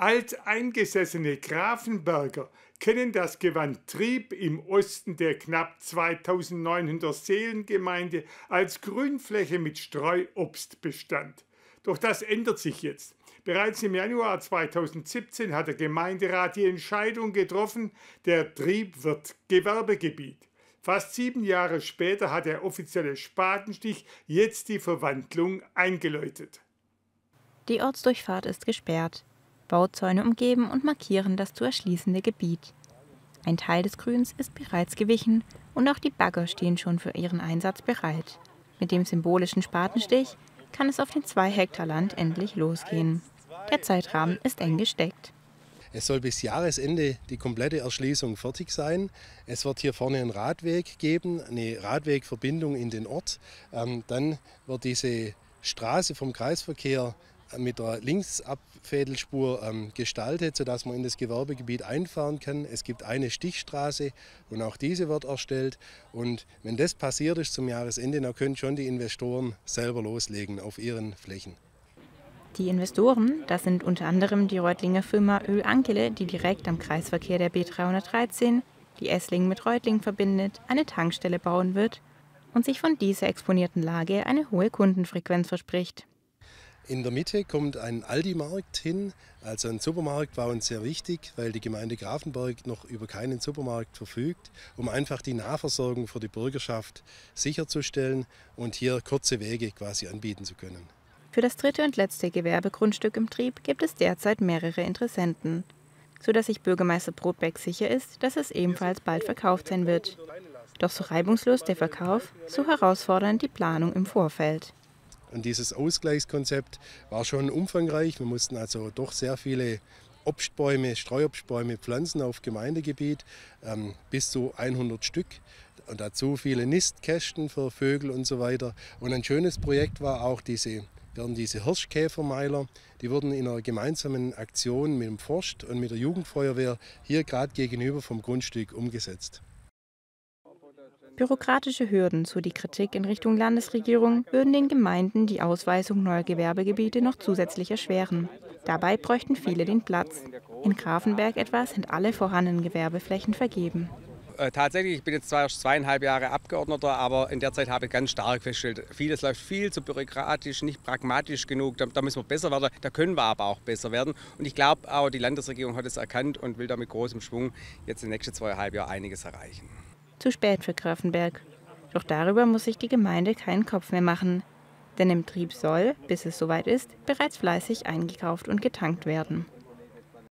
Alteingesessene Grafenberger kennen das Gewand Trieb im Osten der knapp 2900 Seelengemeinde als Grünfläche mit Streuobstbestand. Doch das ändert sich jetzt. Bereits im Januar 2017 hat der Gemeinderat die Entscheidung getroffen, der Trieb wird Gewerbegebiet. Fast sieben Jahre später hat der offizielle Spatenstich jetzt die Verwandlung eingeläutet. Die Ortsdurchfahrt ist gesperrt. Bauzäune umgeben und markieren das zu erschließende Gebiet. Ein Teil des Grüns ist bereits gewichen und auch die Bagger stehen schon für ihren Einsatz bereit. Mit dem symbolischen Spatenstich kann es auf den zwei Hektar Land endlich losgehen. Der Zeitrahmen ist eng gesteckt. Es soll bis Jahresende die komplette Erschließung fertig sein. Es wird hier vorne einen Radweg geben, eine Radwegverbindung in den Ort. Ähm, dann wird diese Straße vom Kreisverkehr mit der Linksabfädelspur ähm, gestaltet, sodass man in das Gewerbegebiet einfahren kann. Es gibt eine Stichstraße und auch diese wird erstellt. Und wenn das passiert ist zum Jahresende, dann können schon die Investoren selber loslegen auf ihren Flächen. Die Investoren, das sind unter anderem die Reutlinger Firma Öl Ankele, die direkt am Kreisverkehr der B313, die Esslingen mit Reutlingen verbindet, eine Tankstelle bauen wird und sich von dieser exponierten Lage eine hohe Kundenfrequenz verspricht. In der Mitte kommt ein Aldi-Markt hin, also ein Supermarkt war uns sehr wichtig, weil die Gemeinde Grafenberg noch über keinen Supermarkt verfügt, um einfach die Nahversorgung für die Bürgerschaft sicherzustellen und hier kurze Wege quasi anbieten zu können. Für das dritte und letzte Gewerbegrundstück im Trieb gibt es derzeit mehrere Interessenten, sodass sich Bürgermeister Brotbeck sicher ist, dass es ebenfalls bald verkauft sein wird. Doch so reibungslos der Verkauf, so herausfordernd die Planung im Vorfeld. Und dieses Ausgleichskonzept war schon umfangreich. Wir mussten also doch sehr viele Obstbäume, Streuobstbäume pflanzen auf Gemeindegebiet, ähm, bis zu 100 Stück. Und dazu viele Nistkästen für Vögel und so weiter. Und ein schönes Projekt war auch diese, werden diese Hirschkäfermeiler, die wurden in einer gemeinsamen Aktion mit dem Forst und mit der Jugendfeuerwehr hier gerade gegenüber vom Grundstück umgesetzt. Bürokratische Hürden, so die Kritik in Richtung Landesregierung, würden den Gemeinden die Ausweisung neuer Gewerbegebiete noch zusätzlich erschweren. Dabei bräuchten viele den Platz. In Grafenberg etwa sind alle vorhandenen Gewerbeflächen vergeben. Äh, tatsächlich, ich bin jetzt zwar erst zweieinhalb Jahre Abgeordneter, aber in der Zeit habe ich ganz stark festgestellt, vieles läuft viel zu bürokratisch, nicht pragmatisch genug. Da, da, müssen wir besser werden, da können wir aber auch besser werden. Und ich glaube auch, die Landesregierung hat es erkannt und will da mit großem Schwung jetzt in den nächsten zweieinhalb Jahren einiges erreichen. Zu spät für Grafenberg. Doch darüber muss sich die Gemeinde keinen Kopf mehr machen. Denn im Trieb soll, bis es soweit ist, bereits fleißig eingekauft und getankt werden.